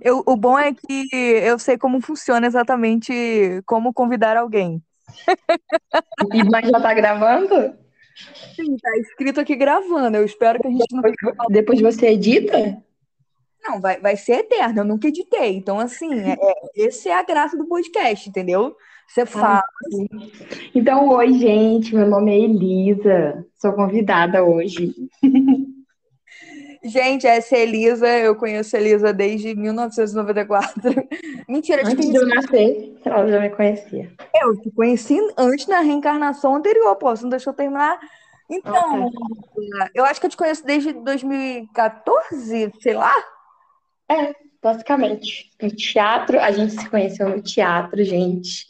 Eu, o bom é que eu sei como funciona exatamente como convidar alguém. E mas já tá gravando? Sim, tá escrito aqui gravando. Eu espero que a gente não. Depois, depois você edita? Não, vai, vai ser eterno. Eu nunca editei. Então, assim, é, é, esse é a graça do podcast, entendeu? Você fala. Então, oi, gente. Meu nome é Elisa. Sou convidada hoje. Gente, essa é a Elisa. Eu conheço a Elisa desde 1994. Mentira, te Antes de eu nascer, ela já me conhecia. Eu te conheci antes na reencarnação anterior, pô. Você não deixou eu terminar. Então, eu acho que eu te conheço desde 2014, sei lá. É, basicamente. No teatro, a gente se conheceu no teatro, gente.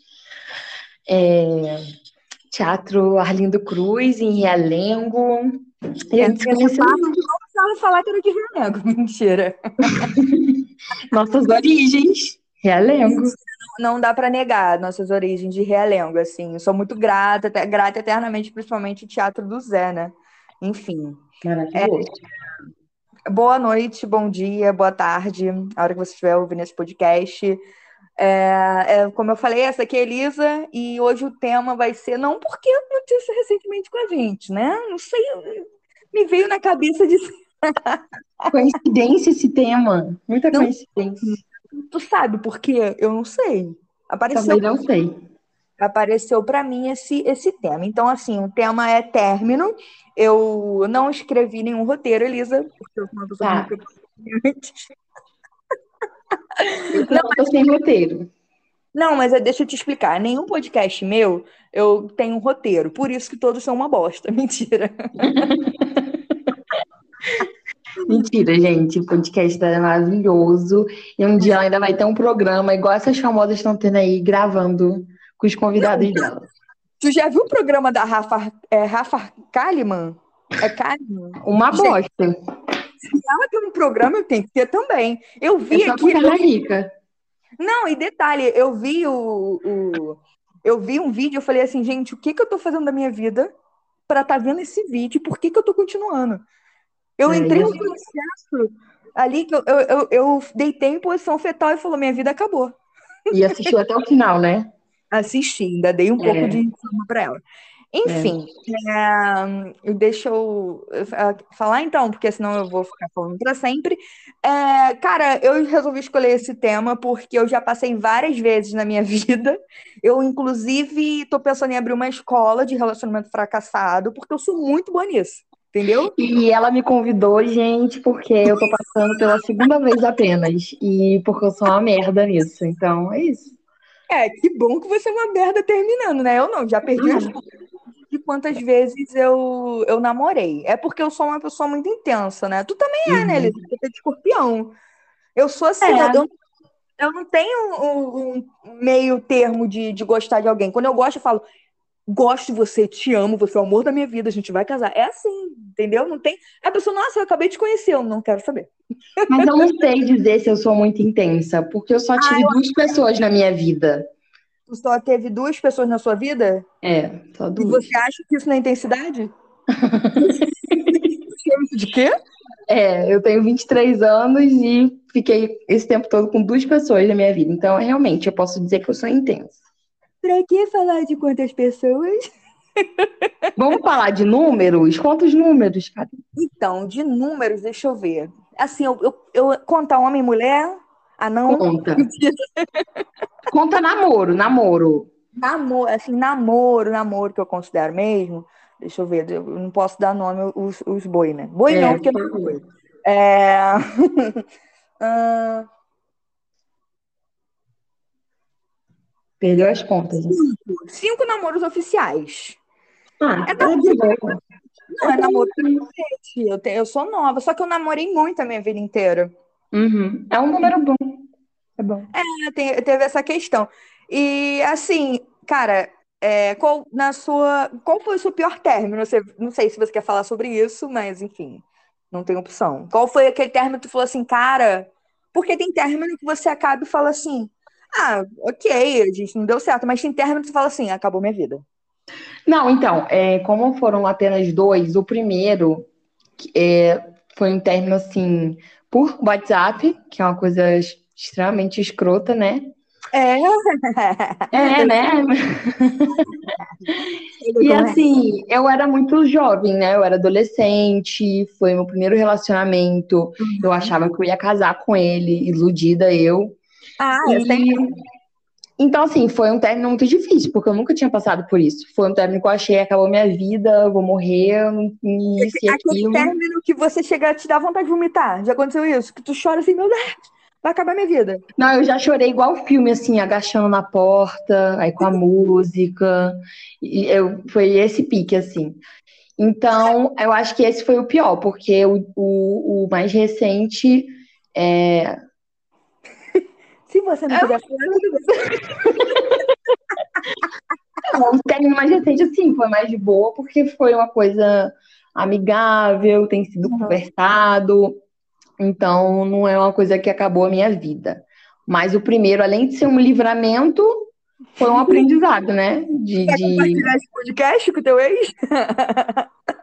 É, teatro Arlindo Cruz, em Realengo. E a gente se conheceu. Não precisava falar que era de Realengo. Mentira. Nossas origens, Realengo. Não dá pra negar nossas origens de Realengo, assim. Eu sou muito grata, grata eternamente, principalmente o teatro do Zé, né? Enfim. Maravilhoso. Boa noite, bom dia, boa tarde, a hora que você estiver ouvindo esse podcast. É, é, como eu falei, essa aqui é a Elisa, e hoje o tema vai ser, não porque aconteceu recentemente com a gente, né? Não sei, me veio na cabeça de. Coincidência esse tema. Muita Não. coincidência. Tu sabe por quê? Eu não sei. Apareceu, Também não sei. apareceu para mim esse, esse tema. Então, assim, o tema é término. Eu não escrevi nenhum roteiro, Elisa, porque eu sou uma pessoa Tá. muito. Eu não tô sem roteiro. Não, mas é- deixa eu te explicar. Nenhum podcast meu eu tenho um roteiro. Por isso que todos são uma bosta. Mentira. Mentira, gente. O podcast é maravilhoso. E um dia ela ainda vai ter um programa igual essas famosas estão tendo aí, gravando com os convidados dela. Tu já viu o programa da Rafa, é, Rafa Kalimann? É Kalimann? Uma bosta. Se ela tem um programa, eu tenho que ter também. Eu vi É aqui. rica. Não, e detalhe, eu vi o, o- eu vi um vídeo, eu falei assim, gente, o que que eu tô fazendo da minha vida pra estar vendo esse vídeo? e Por que que eu tô continuando? Eu É, entrei isso. num processo ali que eu, eu, eu, eu deitei em posição fetal e falou, minha vida acabou. E assistiu até o final, né? Assisti, ainda dei um É. pouco de fama pra ela. Enfim, é, eu- deixa eu é, falar então, porque senão eu vou ficar falando para sempre. É, cara, eu resolvi escolher esse tema porque eu já passei várias vezes na minha vida. Eu, inclusive, tô pensando em abrir uma escola de relacionamento fracassado, porque eu sou muito boa nisso, entendeu? E ela me convidou, gente, porque eu tô passando pela segunda vez apenas. E porque eu sou uma merda nisso. Então, é isso. É, que bom que você é uma merda terminando, né? Eu não, já perdi de quantas vezes eu, eu namorei. É porque eu sou uma pessoa muito intensa, né? Tu também é, né, Liz? Você é de escorpião. Eu sou assim, É. eu, eu não tenho um, um meio termo de, de gostar de alguém. Quando eu gosto, eu falo, gosto de você, te amo, você é o amor da minha vida, a gente vai casar. É assim, entendeu? Não tem. A pessoa, nossa, eu acabei de conhecer, eu não quero saber. Mas eu não sei dizer se eu sou muito intensa, porque eu só tive duas pessoas na minha vida. Tu só teve duas pessoas na sua vida? É, só E duas. você acha que isso não é intensidade? De quê? É, eu tenho 23 anos e fiquei esse tempo todo com duas pessoas na minha vida. Então, realmente, eu posso dizer que eu sou intensa. Pra que falar de quantas pessoas? Vamos falar de números? Quantos números, cara? Então, de números, deixa eu ver. Assim, eu, eu, eu contar homem e mulher? Ah, não? Conta. Conta namoro, namoro. Namoro, assim, namoro, namoro que eu considero mesmo. Deixa eu ver, eu não posso dar nome os, os boi, né? Boi É, não, porque por não é boi. É... Ah, Perdeu as contas. né? cinco namoros oficiais. Ah, É tá boa. Não é namoro pra cacete. Eu, te- eu sou nova, só que eu namorei muito a minha vida inteira. Uhum. É um número bom. É bom. É, tem- teve essa questão. E assim, cara, é, qual na sua, qual foi o seu pior término? Você, não sei se você quer falar sobre isso, mas enfim, não tem opção. Qual foi aquele término que tu falou assim, cara? Porque tem término que você acaba e fala assim, ah, ok, a gente não deu certo, mas tem término que tu fala assim, acabou minha vida. Não, então, é, como foram apenas dois, o primeiro é, Foi um término, assim, por WhatsApp, que é uma coisa extremamente escrota, né? É. É, né? e assim, eu era muito jovem, né? Eu era adolescente, foi meu primeiro relacionamento. Uhum. Eu achava que eu ia casar com ele, iludida eu. Ah, e... eu tenho. Então, assim, foi um término muito difícil, porque eu nunca tinha passado por isso. Foi um término que eu achei, acabou minha vida, vou morrer, isso e aquilo. Aquele término que você chega a te dar vontade de vomitar. Já aconteceu isso? Que tu chora assim, meu Deus, vai acabar minha vida. Não, eu já chorei igual filme, assim, agachando na porta, aí com a música. E eu, foi esse pique, assim. Então, eu acho que esse foi o pior, porque o, o, o mais recente é, se você não puder falar, Não, o término mais recente, assim, foi mais de boa, porque foi uma coisa amigável, tem sido uhum. conversado. Então, não é uma coisa que acabou a minha vida. Mas o primeiro, além de ser um livramento, foi um aprendizado, né? De, Quer de... compartilhar esse podcast com o teu ex?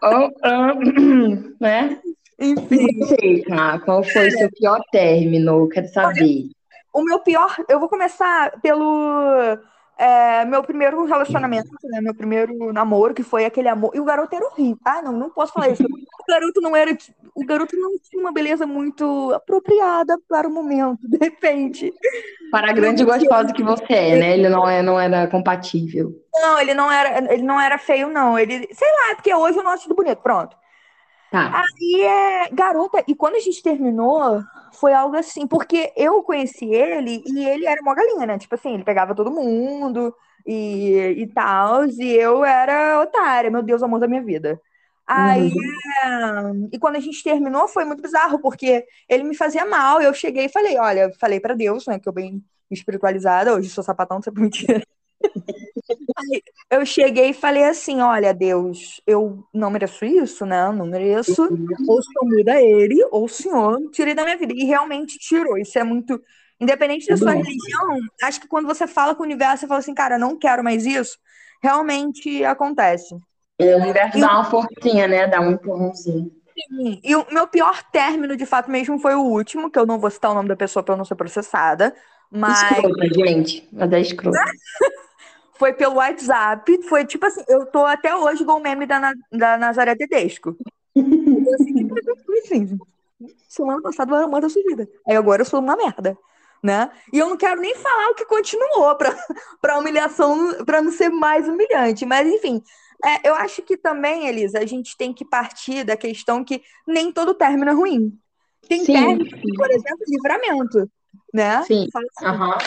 oh, oh, né? Enfim. Não sei, qual foi o seu pior término? Quero saber. O meu pior, eu vou começar pelo é, meu primeiro relacionamento, né? Meu primeiro namoro, que foi aquele amor. E o garoto era horrível. Ah, não, não posso falar isso. O garoto não era. O garoto não tinha uma beleza muito apropriada para o momento, de repente. Para a grande gostosa que você é, né? Ele não, é, não era compatível. Não, ele não era, ele não era feio, não. Ele, sei lá, é porque hoje eu não acho tudo bonito. Pronto. Tá. Aí é. Garota, e quando a gente terminou, foi algo assim, porque eu conheci ele e ele era uma galinha, né? Tipo assim, ele pegava todo mundo e, e tal, e eu era otária, meu Deus, amor da minha vida. Aí, uhum. é... e quando a gente terminou, foi muito bizarro, porque ele me fazia mal, eu cheguei e falei, olha, falei para Deus, né, que eu bem espiritualizada, hoje sou sapatão, não sei mentira. Eu cheguei e falei assim: Olha, Deus, eu não mereço isso, né? Não mereço. Ou o senhor muda ele, ou o senhor tire da minha vida. E realmente tirou. Isso é muito. Independente da sua religião, acho que quando você fala com o universo, você fala assim, cara, não quero mais isso, realmente acontece. E o universo e dá uma forcinha, né? Dá um empurrãozinho. Sim. E o meu pior término, de fato, mesmo foi o último, que eu não vou citar o nome da pessoa para eu não ser processada. Mas. Escrota, gente. Mas é escrota. foi pelo WhatsApp, foi tipo assim, eu tô até hoje com o meme da, da Nazaré Tedesco. assim, semana passada eu amando a sua vida. Aí agora eu sou uma merda. Né? E eu não quero nem falar o que continuou para para humilhação, para não ser mais humilhante. Mas, enfim, é, eu acho que também, Elisa, a gente tem que partir da questão que nem todo término é ruim. Tem sim, término, por exemplo, livramento. Né? Sim. Assim, uhum.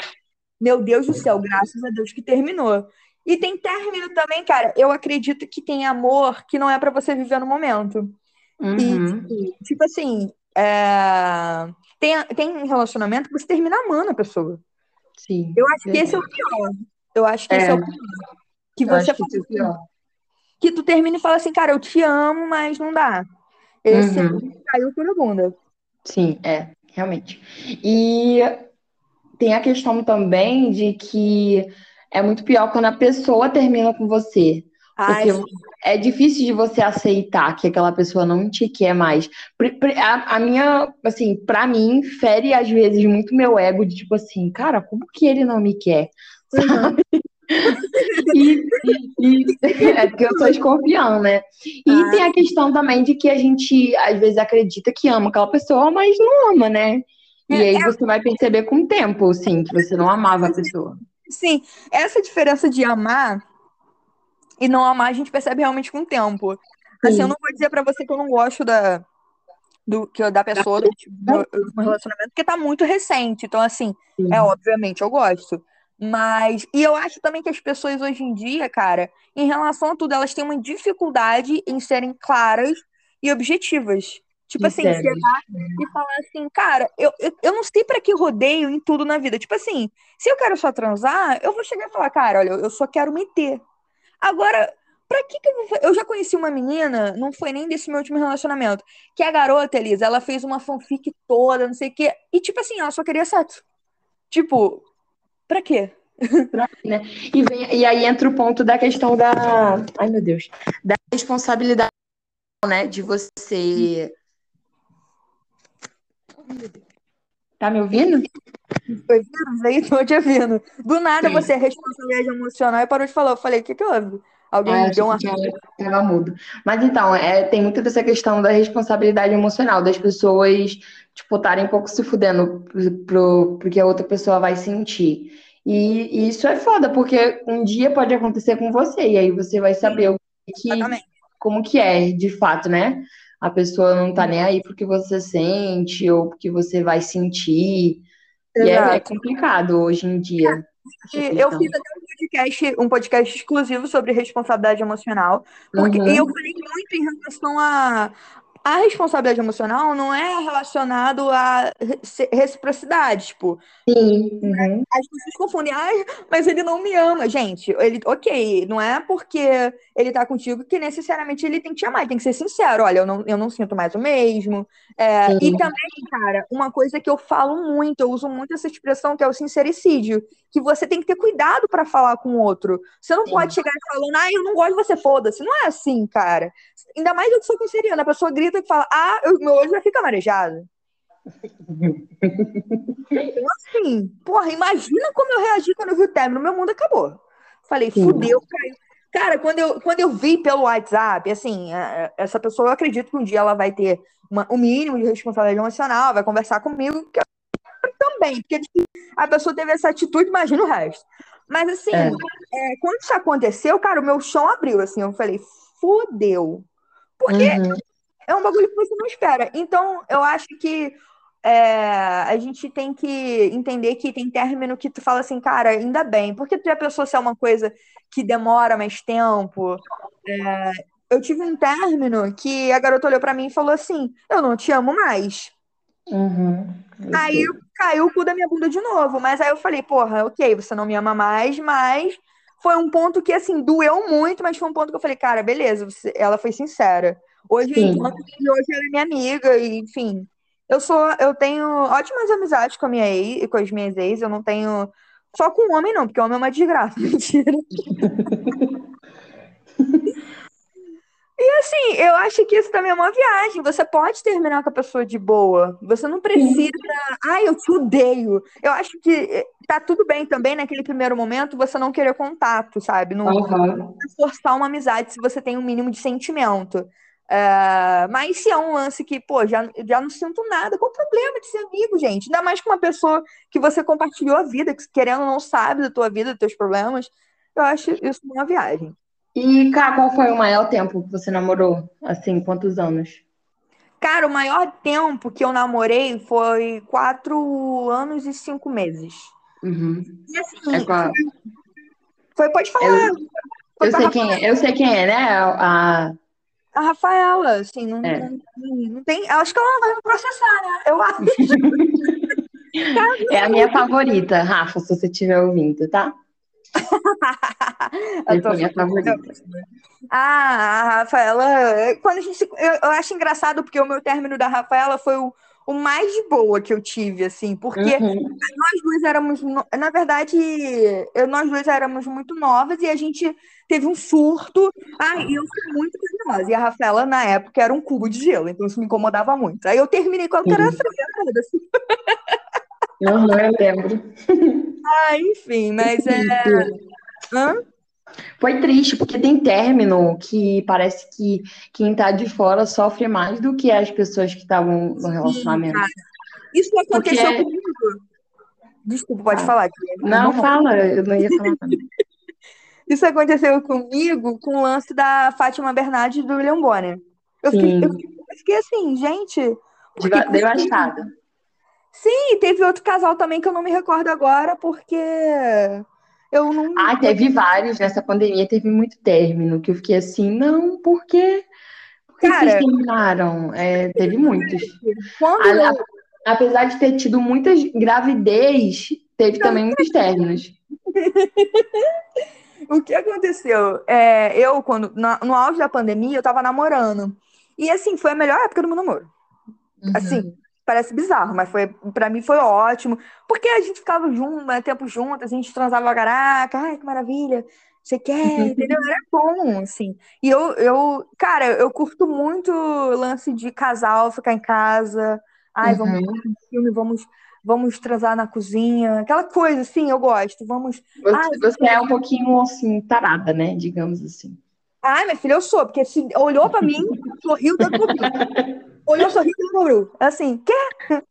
Meu Deus do céu, graças a Deus que terminou. E tem término também, cara. Eu acredito que tem amor que não é para você viver no momento. Uhum. E, tipo assim, é... tem, tem relacionamento que você termina amando a pessoa. Sim. Eu acho que esse é o pior. Eu acho que é. esse é o pior. Que você que, é pior. que tu termina e fala assim, cara, eu te amo, mas não dá. Esse uhum. caiu por bunda. Sim, é, realmente. E tem a questão também de que é muito pior quando a pessoa termina com você. Ai, porque é difícil de você aceitar que aquela pessoa não te quer mais. A, a minha, assim, pra mim, fere às vezes muito meu ego de tipo assim, cara, como que ele não me quer? Sabe? Uhum. e, e, e, é porque eu sou escorpião, né? E ah. tem a questão também de que a gente às vezes acredita que ama aquela pessoa, mas não ama, né? E é, aí é você vai perceber com o tempo, sim, que você não amava a pessoa. Sim, essa diferença de amar e não amar a gente percebe realmente com o tempo. Assim, eu não vou dizer para você que eu não gosto da, do, que, da pessoa, do, do, do relacionamento, porque tá muito recente. Então, assim, Sim. é obviamente eu gosto. Mas. E eu acho também que as pessoas hoje em dia, cara, em relação a tudo, elas têm uma dificuldade em serem claras e objetivas. Tipo assim, chegar e falar assim, cara, eu, eu, eu não sei para que rodeio em tudo na vida. Tipo assim, se eu quero só transar, eu vou chegar e falar, cara, olha, eu só quero meter. Agora, pra que que eu vou... Eu já conheci uma menina, não foi nem desse meu último relacionamento, que a garota, Elisa, ela fez uma fanfic toda, não sei o quê, e tipo assim, ela só queria sexo. Tipo, pra quê? né? e, vem, e aí entra o ponto da questão da. Ai, meu Deus. Da responsabilidade, né? De você Tá me ouvindo? Foi vírus aí, tô te ouvindo. Do nada Sim. você é responsabilidade emocional e parou de falar. Eu falei, o que que houve? Alguém Ah, deu uma. tava mudo. Mas então, é, tem muito dessa questão da responsabilidade emocional, das pessoas, tipo, estarem um pouco se fudendo pro, pro, pro que a outra pessoa vai sentir. E, e isso é foda, porque um dia pode acontecer com você, e aí você vai saber o que, Exatamente. como que é, de fato, né? A pessoa não tá nem aí porque você sente ou porque você vai sentir. E é, é Exato. complicado hoje em dia. E eu fiz até um podcast, um podcast exclusivo sobre responsabilidade emocional, porque Uhum. eu falei muito em relação a a responsabilidade emocional não é relacionado à re- reciprocidade, tipo, Sim. Uhum. as pessoas confundem, ai, mas ele não me ama, gente. Ele, ok, não é porque ele tá contigo que necessariamente ele tem que te amar, ele tem que ser sincero. Olha, eu não, eu não sinto mais o mesmo. É, e também, cara, uma coisa que eu falo muito, eu uso muito essa expressão que é o sincericídio, que você tem que ter cuidado pra falar com o outro. Você não Sim. pode chegar falando, ai, eu não gosto de você, foda-se. Não é assim, cara. Ainda mais eu que sou canceriana, a pessoa grita e fala, ah, eu- meu olho já fica marejado. Assim, porra, imagina como eu reagi quando eu vi o término. Meu mundo acabou. Falei, Sim. fudeu, caiu. Cara, quando eu, quando eu vi pelo WhatsApp, assim, a- essa pessoa, eu acredito que um dia ela vai ter uma- o mínimo de responsabilidade emocional, vai conversar comigo, que eu também, porque a pessoa teve essa atitude, imagina o resto. Mas, assim, É. é, quando isso aconteceu, cara, o meu chão abriu, assim, eu falei, fudeu. Porque Uhum. É um bagulho que você não espera. Então, eu acho que é, a gente tem que entender que tem término que tu fala assim, cara, ainda bem, porque tu a pessoa se é uma coisa que demora mais tempo. É, eu tive um término que a garota olhou pra mim e falou assim: Eu não te amo mais. Uhum. Aí caiu o cu da minha bunda de novo. Mas aí eu falei, porra, ok, você não me ama mais, mas foi um ponto que, assim, doeu muito, mas foi um ponto que eu falei, cara, beleza, você- ela foi sincera. Hoje eu entendo que hoje ela é minha amiga, e, enfim. Eu sou, eu tenho ótimas amizades com a minha ex, com as minhas ex, eu não tenho. Só com homem, não, porque homem é uma desgraça. Mentira. E assim, eu acho que isso também é uma viagem. Você pode terminar com a pessoa de boa. Você não precisa. Ai, eu te odeio. Eu acho que eh, tá tudo bem também naquele primeiro momento você não querer contato, sabe? Não Uhum. forçar uma amizade se você tem um mínimo de sentimento. É, mas se é um lance que, pô, já, já não sinto nada, qual o problema de ser amigo, gente? Ainda mais com uma pessoa que você compartilhou a vida, que querendo ou não sabe da tua vida, dos teus problemas. Eu acho isso uma viagem. E, Cá, qual foi o maior tempo que você namorou? Assim, quantos anos? Cara, o maior tempo que eu namorei foi quatro anos e cinco meses. Uhum. E assim, É qual? foi, pode falar, Eu, eu sei quem é, eu sei quem é, né? A, A Rafaela, assim, não, É. não, não tem. eu Acho que ela não vai me processar, né? Eu acho. é a minha favorita, Rafa, se você estiver ouvindo, tá? Eu tô foi minha favorita. Ah, a Rafaela. Quando a gente eu, eu acho engraçado porque o meu término da Rafaela foi o, o mais de boa que eu tive, assim, porque Uhum. nós duas éramos. Na verdade, eu- nós duas éramos muito novas e a gente teve um surto. Ah, e eu fui muito carinhosa. E a Rafaela, na época, era um cubo de gelo, então isso me incomodava muito. Aí eu terminei com ela, porque era Sim. fria, foda-se. Uhum, eu lembro. Ah, enfim, mas é. Hã? Foi triste, porque tem término que parece que quem tá de fora sofre mais do que as pessoas que estavam no relacionamento. cara. Isso aconteceu Porque- comigo. Desculpa, pode Ah. falar. Não, fala, eu não ia falar nada. Isso aconteceu comigo com o lance da Fátima Bernardes e do William Bonner. Eu fiquei, Sim. eu fiquei- assim, gente. Devastada. Sim, teve outro casal também que eu não me recordo agora, porque eu não. Ah, teve vários nessa pandemia, teve muito término, que eu fiquei assim, não, por quê? Por que Cara- vocês terminaram? É, teve muitos. Quando A- apesar de ter tido muitas gravidez, teve também muitos términos. O que aconteceu? É, eu, quando, na- no auge da pandemia, eu tava namorando. E assim, foi a melhor época do meu namoro. Assim, parece bizarro, mas foi, pra mim foi ótimo. Porque a gente ficava junto, né, tempo juntas, a gente transava caraca, ai, que maravilha. Você quer, entendeu? Era bom, assim. E eu, eu, cara, eu curto muito o lance de casal, ficar em casa. Ai, vamos uhum. ver um filme, vamos, vamos transar na cozinha, aquela coisa, assim, eu gosto. Vamos. Você, Ai, você é um pouquinho assim, tarada, né? Digamos assim. Ai, minha filha, eu sou, porque se olhou pra mim, sorriu, deu Olhou, sorriu, deu Assim, quer?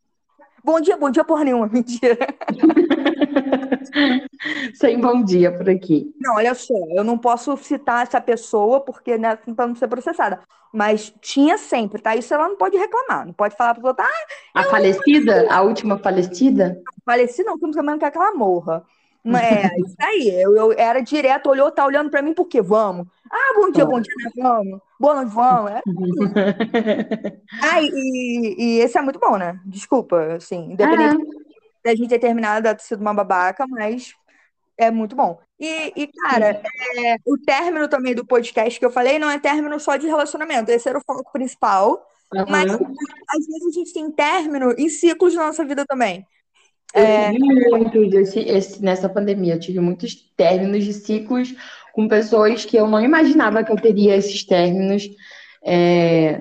Bom dia, bom dia porra nenhuma, mentira. Sem bom dia por aqui. Não, olha só, eu não posso citar essa pessoa porque, né, para não ser processada. Mas tinha sempre, tá? Isso ela não pode reclamar, não pode falar para outra. Ah, a falecida? A última falecida? Falecida, não, que não quer que ela morra. É, isso aí. Eu, eu, era direto, olhou, tá olhando para mim, por quê? Vamos. Ah, bom dia, bom dia, né? Vamos. Boa noite, vamos. É. ah, e, e, esse é muito bom, né? Desculpa, assim, independente ah. da gente ter terminado ter sido uma babaca, mas é muito bom. E, e cara, é, o término também do podcast que eu falei não é término só de relacionamento, esse era o foco principal. Uhum. Mas às vezes a gente tem término em ciclos da nossa vida também. Eu é... tive muito esse, esse, nessa pandemia, eu tive muitos términos de ciclos com pessoas que eu não imaginava que eu teria esses términos, é,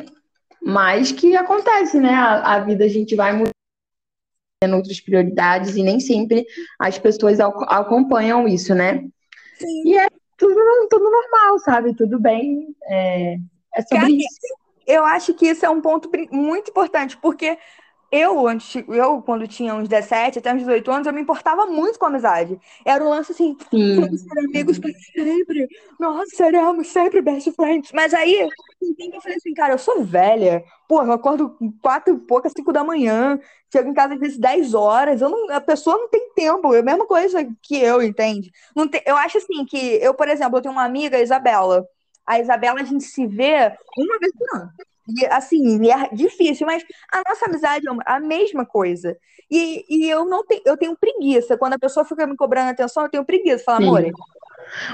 mas que acontece, né? A, a, vida a gente vai mudando outras prioridades e nem sempre as pessoas acompanham isso, né? Sim. E é tudo, tudo normal, sabe? Tudo bem. É, é sobre Cara, isso. Eu acho que isso é um ponto muito importante, porque eu, antes, eu, quando tinha uns 17 até uns 18 anos, eu me importava muito com a amizade. Era um lance assim, vamos ser amigos para sempre. Nós seremos sempre best friends. Mas aí, eu falei assim, cara, eu sou velha. Pô, eu acordo quatro e pouca, cinco da manhã. Chego em casa às vezes 10 horas. Eu não, a pessoa não tem tempo. É a mesma coisa que eu, entende? Não tem, eu acho assim que, eu, por exemplo, eu tenho uma amiga, a Isabela. A Isabela, a gente se vê uma vez por ano. E, assim, é difícil, mas a nossa amizade é a mesma coisa. E, e eu não tenho, eu tenho preguiça. Quando a pessoa fica me cobrando atenção, eu tenho preguiça. Fala, amor.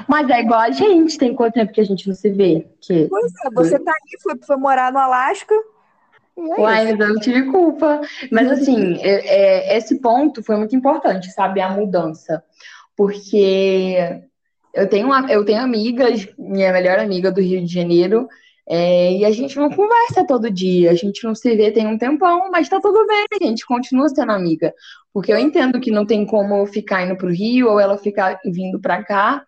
Mas é igual a gente, tem quanto tempo que a gente não se vê? Que... Pois é, você tá aí, foi, foi morar no Alasca. É Uai, mas eu não tive culpa. Mas assim, é, é, esse ponto foi muito importante, sabe? A mudança. Porque eu tenho, uma, eu tenho amigas, minha melhor amiga do Rio de Janeiro, é, e a gente não conversa todo dia, a gente não se vê tem um tempão, mas tá tudo bem, a gente continua sendo amiga. Porque eu entendo que não tem como eu ficar indo pro Rio ou ela ficar vindo pra cá.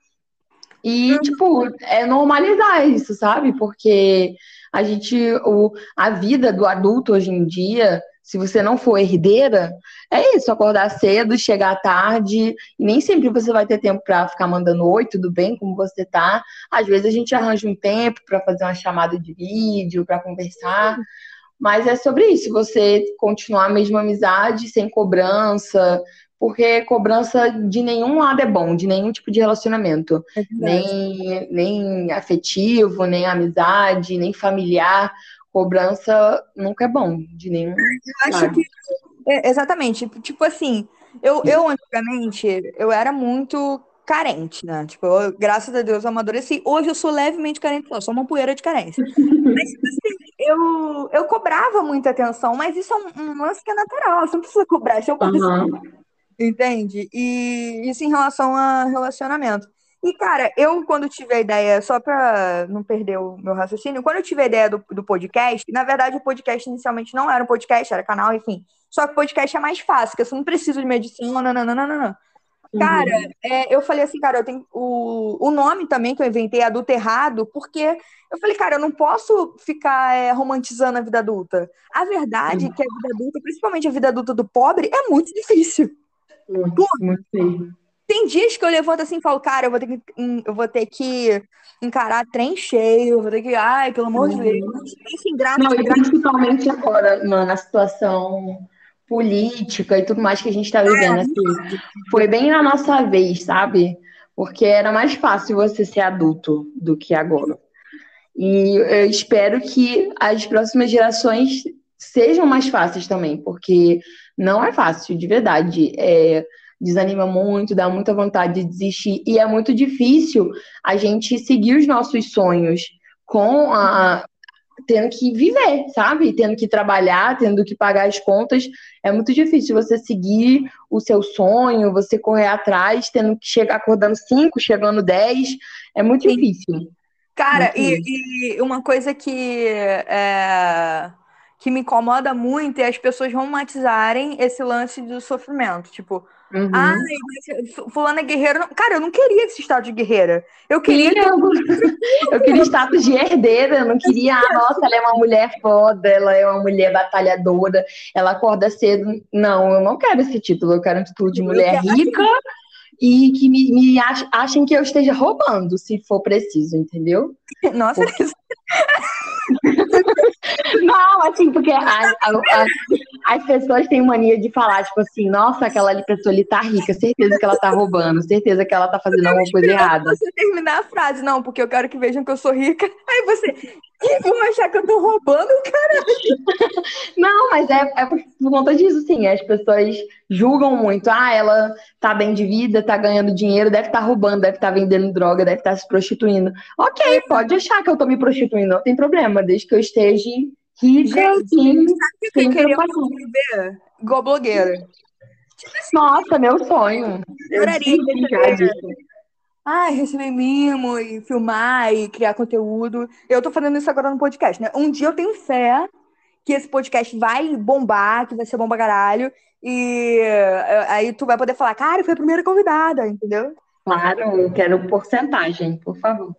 E, tipo, é normalizar isso, sabe? Porque a gente, o, a vida do adulto hoje em dia se você não for herdeira, é isso, acordar cedo, chegar tarde, e nem sempre você vai ter tempo para ficar mandando oi, tudo bem, como você tá. Às vezes a gente arranja um tempo para fazer uma chamada de vídeo, para conversar. Mas é sobre isso, você continuar a mesma amizade, sem cobrança, porque cobrança de nenhum lado é bom, de nenhum tipo de relacionamento. É nem, nem afetivo, nem amizade, nem familiar cobrança nunca é bom, de nenhum. Eu acho que. É, exatamente. Tipo assim, eu, eu antigamente eu era muito carente, né? Tipo, eu, graças a Deus eu amadureci. Hoje eu sou levemente carente, eu sou uma poeira de carência. mas, tipo assim, eu, eu cobrava muita atenção, mas isso é um, um lance que é natural, você não precisa cobrar, isso é o uhum. Entende? E isso em relação a relacionamento. E, cara, eu, quando tive a ideia, só para não perder o meu raciocínio, quando eu tive a ideia do, do podcast, na verdade, o podcast inicialmente não era um podcast, era canal, enfim. Só que o podcast é mais fácil, porque você não precisa de medição, não, não, não, não, não. Cara, uhum. é, eu falei assim, cara, eu tenho o, o nome também que eu inventei, adulto errado, porque eu falei, cara, eu não posso ficar é, romantizando a vida adulta. A verdade uhum. é que a vida adulta, principalmente a vida adulta do pobre, é muito difícil. Muito, muito difícil. Tem dias que eu levanto assim e falo, cara, eu vou ter que, eu vou ter que encarar trem cheio, eu vou ter que, ai, pelo amor de uhum. Deus. Enfim, graças Não, e principalmente agora, mano, a situação política e tudo mais que a gente tá vivendo, é. assim, foi bem na nossa vez, sabe? Porque era mais fácil você ser adulto do que agora. E eu espero que as próximas gerações sejam mais fáceis também, porque não é fácil, de verdade. É, desanima muito, dá muita vontade de desistir. E é muito difícil a gente seguir os nossos sonhos com a. tendo que viver, sabe? Tendo que trabalhar, tendo que pagar as contas. É muito difícil você seguir o seu sonho, você correr atrás, tendo que chegar acordando cinco, chegando dez. É muito difícil. Cara, muito e, e, uma coisa que. É que me incomoda muito é as pessoas romantizarem esse lance do sofrimento. Tipo, uhum. ah, fulano é guerreiro. Cara, eu não queria esse status de guerreira. Eu queria. Eu, eu queria status de herdeira. Eu não queria, ah, nossa, ela é uma mulher foda, ela é uma mulher batalhadora, ela acorda cedo. Não, eu não quero esse título. Eu quero um título de mulher rica e que me, me achem que eu esteja roubando, se for preciso, entendeu? Nossa, Porque... Não, assim, porque a, a, a, as pessoas têm mania de falar, tipo assim, nossa, aquela pessoa ali tá rica, certeza que ela tá roubando, certeza que ela tá fazendo alguma coisa errada. Você terminar a frase, não, porque eu quero que vejam que eu sou rica. Aí você, que vão achar que eu tô roubando, caralho. Não, mas é, é por, por conta disso, sim. As pessoas julgam muito. Ah, ela tá bem de vida, tá ganhando dinheiro, deve estar tá roubando, deve estar tá vendendo droga, deve estar tá se prostituindo. Ok, pode achar que eu tô me prostituindo, não tem problema, desde que eu esteja rica, Gente. Sabe o que eu queria viver? Igual blogueira. Tipo assim, Nossa, meu sonho. Eu adoraria ah, receber mimo e filmar e criar conteúdo. Eu tô fazendo isso agora no podcast, né? Um dia eu tenho fé que esse podcast vai bombar, que vai ser bomba caralho. E eh, aí tu vai poder falar, cara, foi a primeira convidada, entendeu? Claro, eu quero porcentagem, por favor.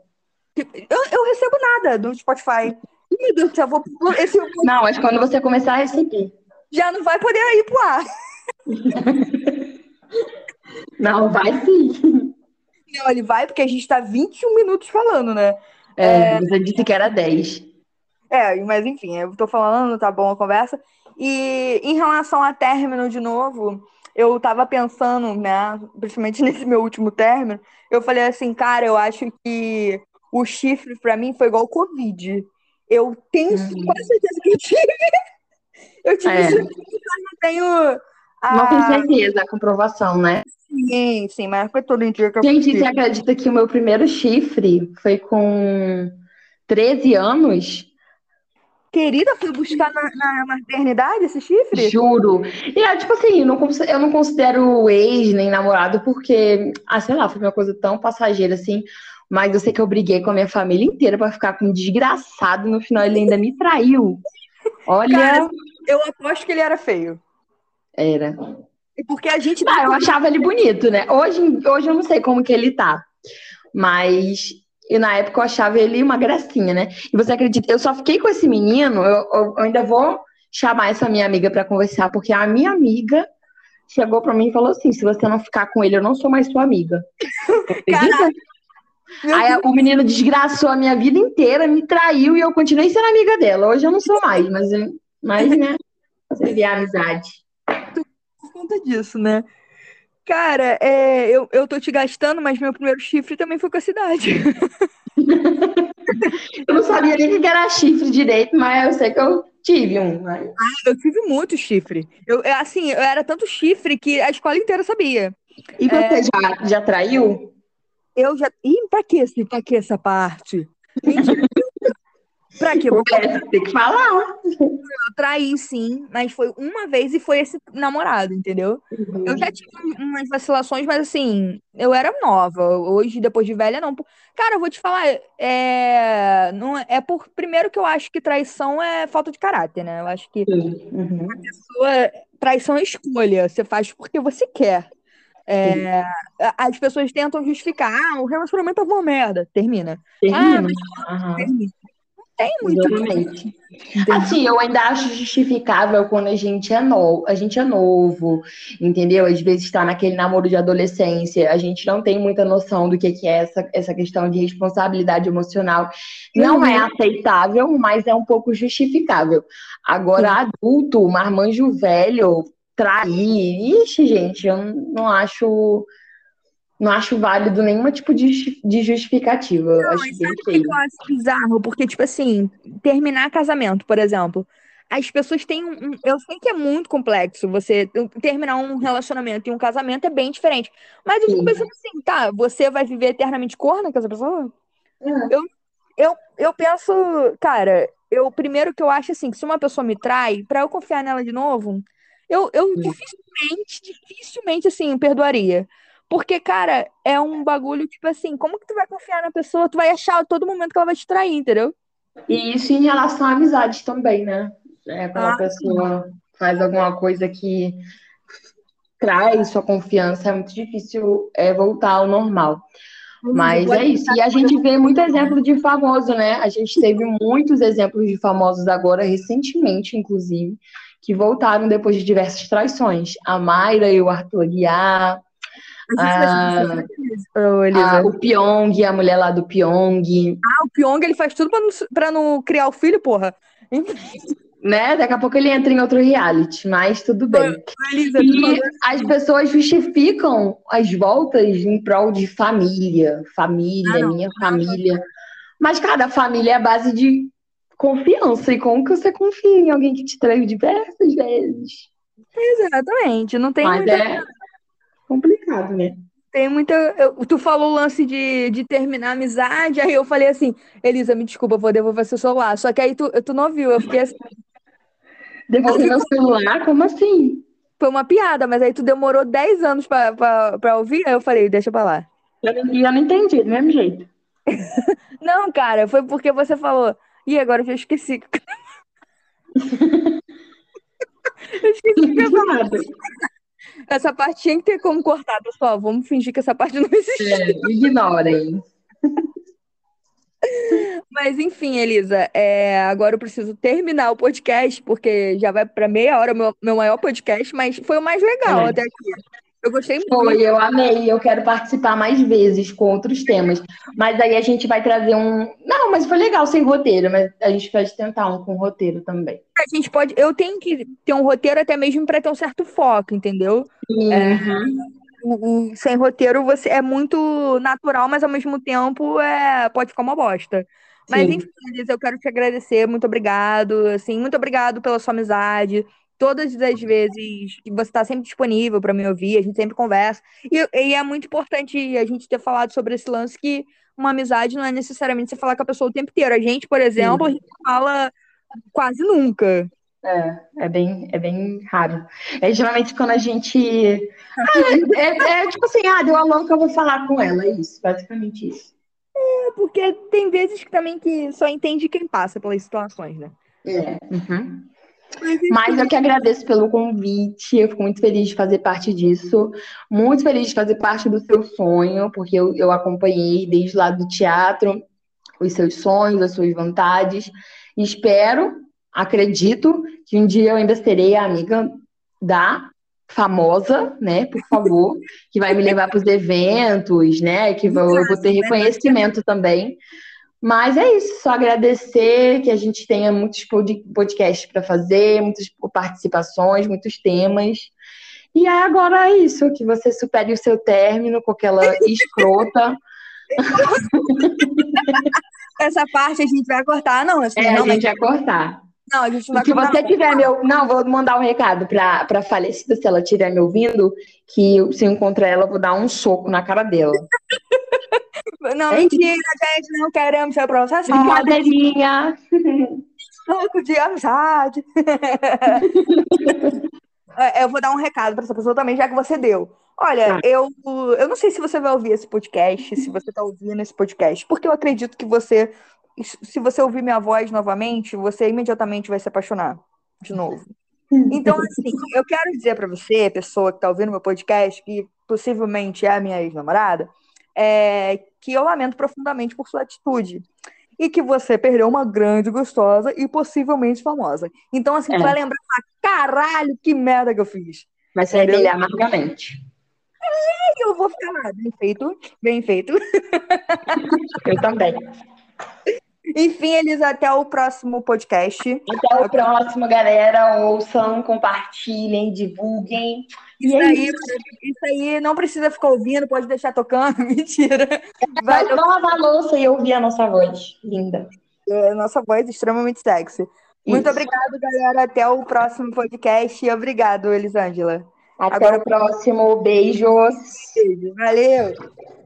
Eu, eu recebo nada do Spotify. Meu céu, vou. Esse... Não, mas quando você começar a receber. Já não vai poder ir pro ar. não, vai sim. Não, ele vai porque a gente tá 21 minutos falando, né? É, é... você disse que era 10. É, mas enfim, eu tô falando, tá bom a conversa. E em relação a término de novo, eu tava pensando, né, principalmente nesse meu último término, eu falei assim, cara, eu acho que o chifre para mim foi igual o Covid. Eu tenho uhum. quase certeza que eu tive. Eu tive é. certeza, mas não tenho. A... Não tenho certeza, a comprovação, né? Sim, sim, mas foi todo dia que eu Gente, você acredita que o meu primeiro chifre foi com 13 anos? Querida, foi buscar na, na, maternidade esse chifre? Juro. E é tipo assim, eu não, eu não considero ex nem namorado porque, ah, sei lá, foi uma coisa tão passageira assim. Mas eu sei que eu briguei com a minha família inteira para ficar com um desgraçado. No final ele ainda me traiu. Olha. Cara, eu aposto que ele era feio. Era. Porque a gente. Ah, eu achava ele bonito, né? Hoje, hoje eu não sei como que ele tá. Mas e na época eu achava ele uma gracinha, né? E você acredita? Eu só fiquei com esse menino, eu, eu ainda vou chamar essa minha amiga para conversar, porque a minha amiga chegou para mim e falou assim: se você não ficar com ele, eu não sou mais sua amiga. Aí o menino desgraçou a minha vida inteira, me traiu e eu continuei sendo amiga dela. Hoje eu não sou mais, mas, mas né? Seria amizade conta disso, né? Cara, é, eu, eu tô te gastando, mas meu primeiro chifre também foi com a cidade. eu não sabia nem que era chifre direito, mas eu sei que eu tive um. Mas... Ah, eu tive muito chifre. Eu, é, assim, eu era tanto chifre que a escola inteira sabia. E você é... já, já traiu? Eu já. Ih, pra que, pra que essa parte? Pra que? Tem que falar. Eu traí, sim, mas foi uma vez e foi esse namorado, entendeu? Uhum. Eu já tive umas vacilações, mas assim, eu era nova. Hoje, depois de velha, não. Cara, eu vou te falar, é, não, é, é por. Primeiro que eu acho que traição é falta de caráter, né? Eu acho que uhum. a pessoa. Traição é escolha. Você faz porque você quer. É, as pessoas tentam justificar, ah, o relacionamento é uma merda. Termina. Termina. Ah, mas, uhum. termina tem muito. Exatamente. Assim, eu ainda acho justificável quando a gente é novo, a gente é novo, entendeu? Às vezes está naquele namoro de adolescência, a gente não tem muita noção do que, que é essa, essa questão de responsabilidade emocional. Não uhum. é aceitável, mas é um pouco justificável. Agora, uhum. adulto, marmanjo velho, trair, ixi, gente, eu não acho não acho válido nenhum tipo de, de justificativa. Não, acho bem sabe feio. eu acho bizarro? Porque, tipo assim, terminar casamento, por exemplo. As pessoas têm um. Eu sei que é muito complexo você terminar um relacionamento e um casamento é bem diferente. Mas eu fico pensando assim, tá, você vai viver eternamente corna com essa pessoa? Uhum. Eu, eu, eu penso, cara, eu primeiro que eu acho assim, que se uma pessoa me trai, para eu confiar nela de novo, eu, eu uhum. dificilmente, dificilmente, assim, perdoaria. Porque, cara, é um bagulho, tipo assim, como que tu vai confiar na pessoa? Tu vai achar a todo momento que ela vai te trair, entendeu? E isso em relação à amizade também, né? É, quando ah, a pessoa sim. faz alguma coisa que traz sua confiança, é muito difícil é, voltar ao normal. Mas é isso. E a gente vê muito exemplo de famoso, né? A gente teve muitos exemplos de famosos agora, recentemente, inclusive, que voltaram depois de diversas traições. A Mayra e o Arthur. A, a, o Pyong, a mulher lá do Pyong. Ah, o Pyong, ele faz tudo pra não, pra não criar o filho, porra. né? Daqui a pouco ele entra em outro reality, mas tudo bem. Elisa, e as pessoas justificam as voltas em prol de família, família, ah, minha família. Mas, cara, a família é a base de confiança. E como que você confia em alguém que te traiu diversas vezes? Exatamente. Não tem Mas muita... é complicado, né? Tem muita. Eu, tu falou o lance de, de terminar a amizade, aí eu falei assim, Elisa, me desculpa, vou devolver seu celular. Só que aí tu, tu não viu, eu fiquei assim, Devolver meu celular? Como assim? Foi uma piada, mas aí tu demorou 10 anos pra, pra, pra ouvir, aí eu falei, deixa pra lá. Eu não, eu não entendi, do mesmo jeito. não, cara, foi porque você falou. E agora eu já esqueci. eu esqueci que eu Essa parte tinha que ter como cortar, pessoal. Vamos fingir que essa parte não existe. É, ignorem. Mas enfim, Elisa, é, agora eu preciso terminar o podcast, porque já vai para meia hora o meu, meu maior podcast, mas foi o mais legal é. até aqui. Eu gostei muito. Foi, eu amei. Eu quero participar mais vezes com outros temas. Mas aí a gente vai trazer um. Não, mas foi legal sem roteiro, mas a gente pode tentar um com roteiro também. A gente pode. Eu tenho que ter um roteiro até mesmo para ter um certo foco, entendeu? Uhum. É sem roteiro você é muito natural, mas ao mesmo tempo é, pode ficar uma bosta. Mas Sim. enfim, eu quero te agradecer, muito obrigado, assim, muito obrigado pela sua amizade. Todas as vezes que você está sempre disponível para me ouvir, a gente sempre conversa. E, e, é muito importante a gente ter falado sobre esse lance que uma amizade não é necessariamente você falar com a pessoa o tempo inteiro. A gente, por exemplo, Sim. a gente fala quase nunca. É, é bem, é bem raro. É geralmente quando a gente. Ah, é, é, tipo assim, ah, deu a louca, eu vou falar com ela. É isso, basicamente isso. É, porque tem vezes que também que só entende quem passa pelas situações, né? É. Uhum. Mas, Mas eu que agradeço pelo convite, eu fico muito feliz de fazer parte disso, muito feliz de fazer parte do seu sonho, porque eu, eu acompanhei desde lá do teatro os seus sonhos, as suas vontades. Espero acredito que um dia eu ainda serei a amiga da famosa, né, por favor, que vai me levar para os eventos, né, que vou, eu vou ter reconhecimento também. Mas é isso, só agradecer que a gente tenha muitos podcasts para fazer, muitas participações, muitos temas. E aí agora é isso, que você supere o seu término com aquela escrota. Essa parte a gente vai cortar, não? Assim, é, não, a gente vai cortar. Não, a gente vai Se você tiver meu. Não, vou mandar um recado para a falecida, se ela estiver me ouvindo, que se eu encontrar ela, eu vou dar um soco na cara dela. não, é mentira, gente, não queremos ser processados. Brincadeirinha. Soco de amizade. É, eu vou dar um recado para essa pessoa também, já que você deu. Olha, ah. eu, eu não sei se você vai ouvir esse podcast, se você está ouvindo esse podcast, porque eu acredito que você se você ouvir minha voz novamente, você imediatamente vai se apaixonar de novo. Então, assim, eu quero dizer para você, pessoa que está ouvindo meu podcast, que possivelmente é a minha ex-namorada, é, que eu lamento profundamente por sua atitude. E que você perdeu uma grande gostosa e possivelmente famosa. Então, assim, é. vai lembrar, caralho, que merda que eu fiz. Vai se arrepender amargamente. Eu vou ficar lá, bem feito, bem feito. Eu também. Enfim, Elisa, até o próximo podcast. Até o próximo, galera. Ouçam, compartilhem, divulguem. Isso, é aí, isso. isso aí não precisa ficar ouvindo, pode deixar tocando. Mentira. Vai lavar a louça e ouvir a nossa voz. Linda. É, nossa voz extremamente sexy. Muito obrigada, galera. Até o próximo podcast. Obrigado, Elisângela. Até Agora... o próximo. Beijos. Beijo. Valeu.